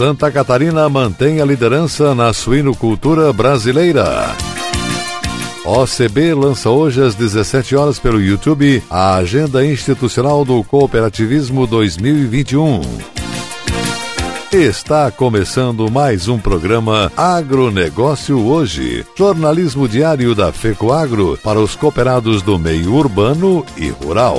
Santa Catarina mantém a liderança na suinocultura brasileira. OCB lança hoje às 17 horas pelo YouTube a Agenda Institucional do Cooperativismo 2021. Está começando mais um programa Agronegócio Hoje, jornalismo diário da FECOAGro para os cooperados do meio urbano e rural.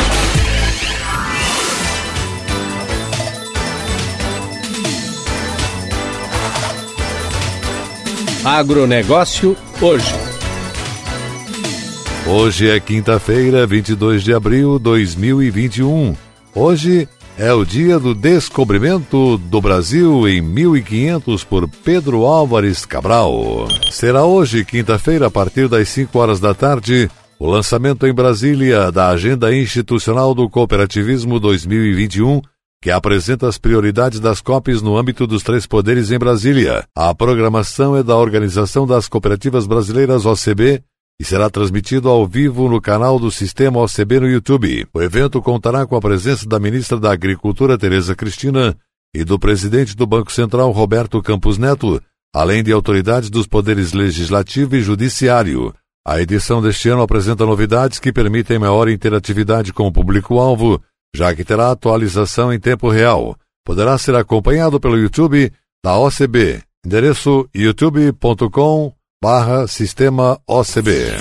Agronegócio hoje. Hoje é quinta-feira, 22 de abril de 2021. Hoje é o dia do descobrimento do Brasil em 1500 por Pedro Álvares Cabral. Será hoje, quinta-feira, a partir das 5 horas da tarde, o lançamento em Brasília da Agenda Institucional do Cooperativismo 2021 que apresenta as prioridades das COPs no âmbito dos três poderes em Brasília. A programação é da Organização das Cooperativas Brasileiras OCB e será transmitido ao vivo no canal do Sistema OCB no YouTube. O evento contará com a presença da ministra da Agricultura, Tereza Cristina, e do presidente do Banco Central, Roberto Campos Neto, além de autoridades dos poderes legislativo e judiciário. A edição deste ano apresenta novidades que permitem maior interatividade com o público-alvo, já que terá atualização em tempo real. Poderá ser acompanhado pelo YouTube da OCB, endereço youtube.com barra sistema OCB.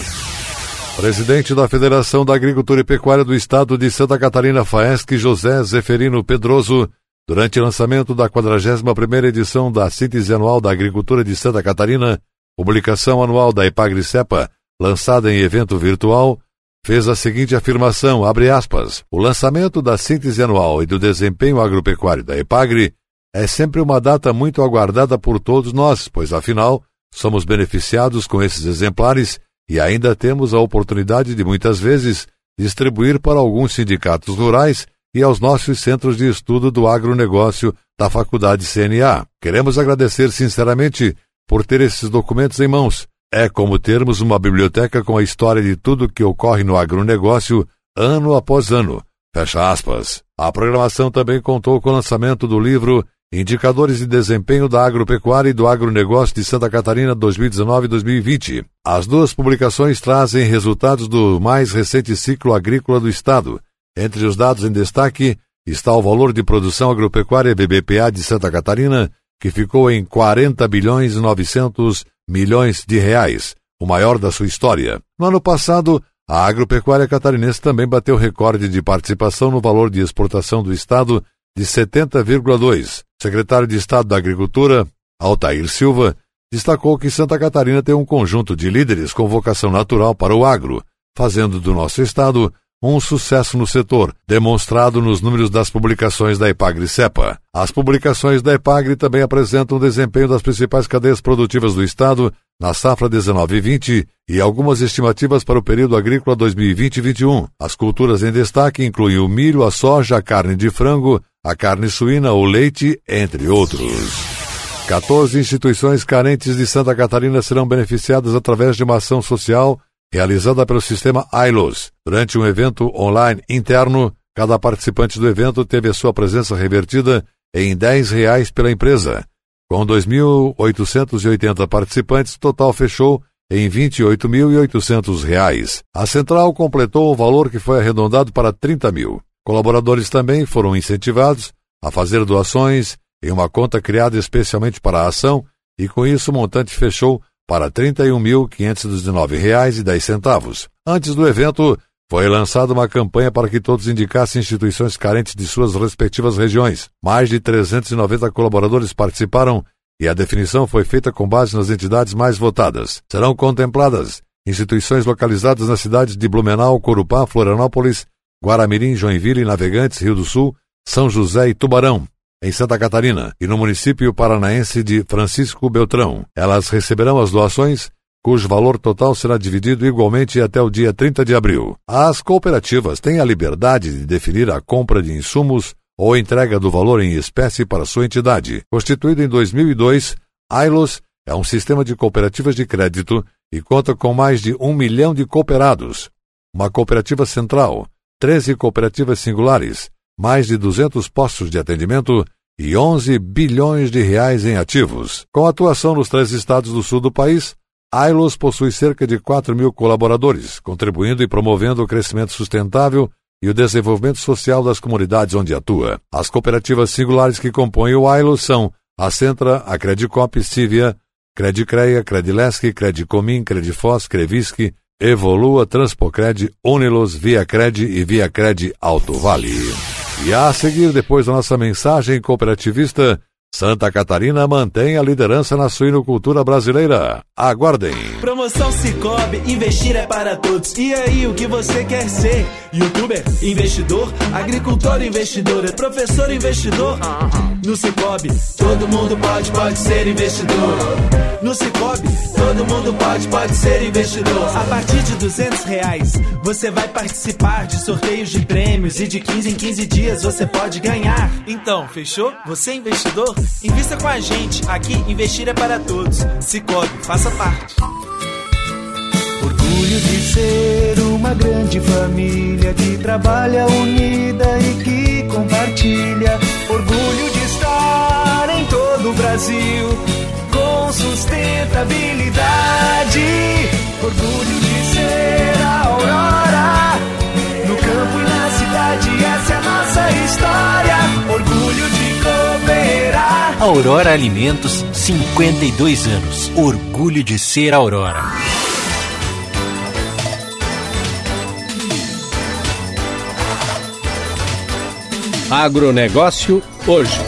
Presidente da Federação da Agricultura e Pecuária do Estado de Santa Catarina, FAESC, José Zeferino Pedroso, durante o lançamento da 41ª edição da Síntese Anual da Agricultura de Santa Catarina, publicação anual da Epagri-Cepa, lançada em evento virtual, fez a seguinte afirmação, abre aspas, o lançamento da síntese anual e do desempenho agropecuário da EPAGRE é sempre uma data muito aguardada por todos nós, pois afinal, somos beneficiados com esses exemplares e ainda temos a oportunidade de muitas vezes distribuir para alguns sindicatos rurais e aos nossos centros de estudo do agronegócio da Faculdade CNA. Queremos agradecer sinceramente por ter esses documentos em mãos é como termos uma biblioteca com a história de tudo que ocorre no agronegócio ano após ano. Fecha aspas. A programação também contou com o lançamento do livro Indicadores de Desempenho da Agropecuária e do Agronegócio de Santa Catarina 2019-2020. As duas publicações trazem resultados do mais recente ciclo agrícola do Estado. Entre os dados em destaque está o valor de produção agropecuária BBPA de Santa Catarina, que ficou em 40 bilhões e 900 milhões de reais, o maior da sua história. No ano passado, a agropecuária catarinense também bateu recorde de participação no valor de exportação do Estado de 70,2. O secretário de Estado da Agricultura, Altair Silva, destacou que Santa Catarina tem um conjunto de líderes com vocação natural para o agro, fazendo do nosso estado um sucesso no setor, demonstrado nos números das publicações da Epagre-Cepa. As publicações da Epagre também apresentam o desempenho das principais cadeias produtivas do Estado na safra 19-20 e algumas estimativas para o período agrícola 2020-21. As culturas em destaque incluem o milho, a soja, a carne de frango, a carne suína, o leite, entre outros. 14 instituições carentes de Santa Catarina serão beneficiadas através de uma ação social realizada pelo sistema ILOS. Durante um evento online interno, cada participante do evento teve a sua presença revertida em R$ reais pela empresa. Com 2.880 participantes, o total fechou em R$ 28.800. A central completou o valor que foi arredondado para 30 mil. Colaboradores também foram incentivados a fazer doações em uma conta criada especialmente para a ação e com isso o montante fechou para R$ 31.519,10. Antes do evento, foi lançada uma campanha para que todos indicassem instituições carentes de suas respectivas regiões. Mais de 390 colaboradores participaram e a definição foi feita com base nas entidades mais votadas. Serão contempladas instituições localizadas nas cidades de Blumenau, Corupá, Florianópolis, Guaramirim, Joinville, Navegantes, Rio do Sul, São José e Tubarão. Em Santa Catarina, e no município paranaense de Francisco Beltrão. Elas receberão as doações cujo valor total será dividido igualmente até o dia 30 de abril. As cooperativas têm a liberdade de definir a compra de insumos ou entrega do valor em espécie para sua entidade. Constituído em 2002, ILOS é um sistema de cooperativas de crédito e conta com mais de um milhão de cooperados. Uma cooperativa central, 13 cooperativas singulares, mais de 200 postos de atendimento e 11 bilhões de reais em ativos. Com atuação nos três estados do sul do país, Ailos possui cerca de 4 mil colaboradores, contribuindo e promovendo o crescimento sustentável e o desenvolvimento social das comunidades onde atua. As cooperativas singulares que compõem o Ailos são a Centra, a Credicop, Cívia, Credicreia, Credilesc, Credicomim, Credifós, Crevisc, Evolua, Transpocred, Unilos, Viacred e Viacred Alto Vale. E a seguir, depois da nossa mensagem cooperativista, Santa Catarina mantém a liderança na suinocultura brasileira. Aguardem. Promoção Cicobi, investir é para todos. E aí, o que você quer ser? Youtuber, investidor, agricultor, investidor, é professor, investidor? No Cicobi, todo mundo pode, pode ser investidor. No Cicobi, todo mundo pode, pode ser investidor. A partir de duzentos reais, você vai participar de sorteios de prêmios e de 15 em 15 dias você pode ganhar. Então, fechou? Você é investidor? Invista com a gente. Aqui, investir é para todos. Cicobi, faça parte. Orgulho de ser uma grande família que trabalha unida e que compartilha. Aurora Alimentos, 52 anos. Orgulho de ser Aurora. Agronegócio hoje.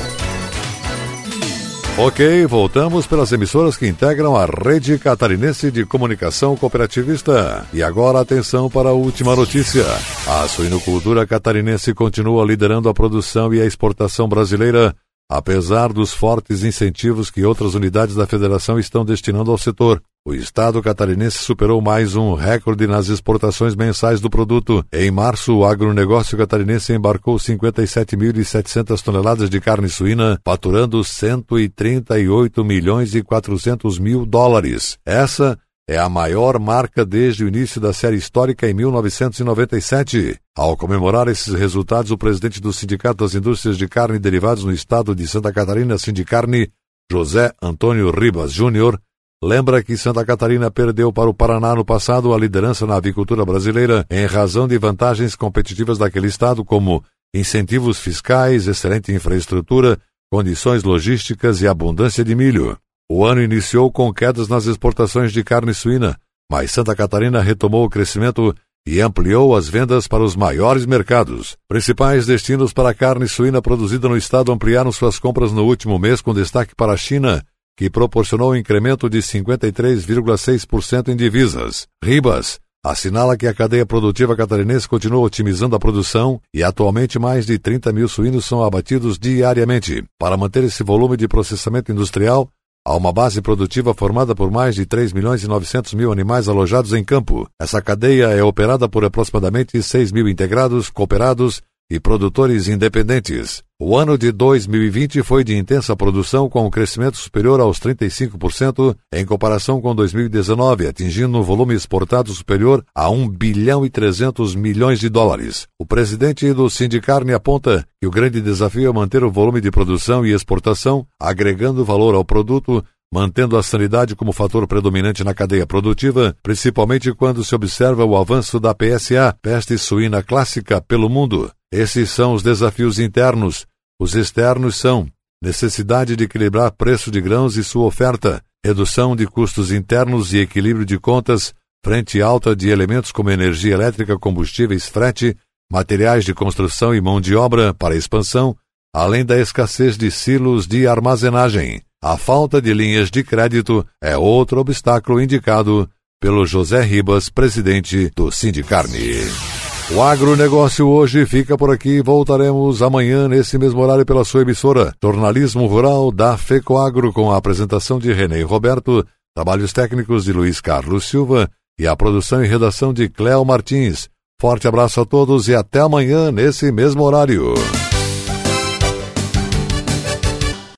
Ok, voltamos pelas emissoras que integram a rede catarinense de comunicação cooperativista. E agora atenção para a última notícia. A suinocultura catarinense continua liderando a produção e a exportação brasileira, apesar dos fortes incentivos que outras unidades da federação estão destinando ao setor. O estado catarinense superou mais um recorde nas exportações mensais do produto. Em março, o agronegócio catarinense embarcou 57.700 toneladas de carne suína, faturando 138 milhões e 400 mil dólares. Essa é a maior marca desde o início da série histórica em 1997. Ao comemorar esses resultados, o presidente do Sindicato das Indústrias de Carne e Derivados no estado de Santa Catarina, Sindicarne, José Antônio Ribas Júnior, lembra que Santa Catarina perdeu para o Paraná no passado a liderança na avicultura brasileira em razão de vantagens competitivas daquele estado, como incentivos fiscais, excelente infraestrutura, condições logísticas e abundância de milho. O ano iniciou com quedas nas exportações de carne suína, mas Santa Catarina retomou o crescimento e ampliou as vendas para os maiores mercados. Principais destinos para a carne suína produzida no estado ampliaram suas compras no último mês, com destaque para a China, que proporcionou um incremento de 53,6% em divisas. Ribas assinala que a cadeia produtiva catarinense continua otimizando a produção e atualmente mais de 30 mil suínos são abatidos diariamente. Para manter esse volume de processamento industrial, há uma base produtiva formada por mais de 3 milhões e 900 mil animais alojados em campo. Essa cadeia é operada por aproximadamente 6 mil integrados, cooperados e produtores independentes. O ano de 2020 foi de intensa produção, com um crescimento superior aos 35% em comparação com 2019, atingindo um volume exportado superior a 1 bilhão e 300 milhões de dólares. O presidente do Sindicarne aponta que o grande desafio é manter o volume de produção e exportação, agregando valor ao produto, mantendo a sanidade como fator predominante na cadeia produtiva, principalmente quando se observa o avanço da PSA, peste suína clássica, pelo mundo. Esses são os desafios internos. Os externos são necessidade de equilibrar preço de grãos e sua oferta, redução de custos internos e equilíbrio de contas frente alta de elementos como energia elétrica, combustíveis, frete, materiais de construção e mão de obra para expansão, além da escassez de silos de armazenagem. A falta de linhas de crédito é outro obstáculo indicado pelo José Ribas, presidente do Sindicarne. O agronegócio hoje fica por aqui. Voltaremos amanhã nesse mesmo horário pela sua emissora. Jornalismo Rural da FECOAGro com a apresentação de René Roberto, trabalhos técnicos de Luiz Carlos Silva e a produção e redação de Cléo Martins. Forte abraço a todos e até amanhã nesse mesmo horário.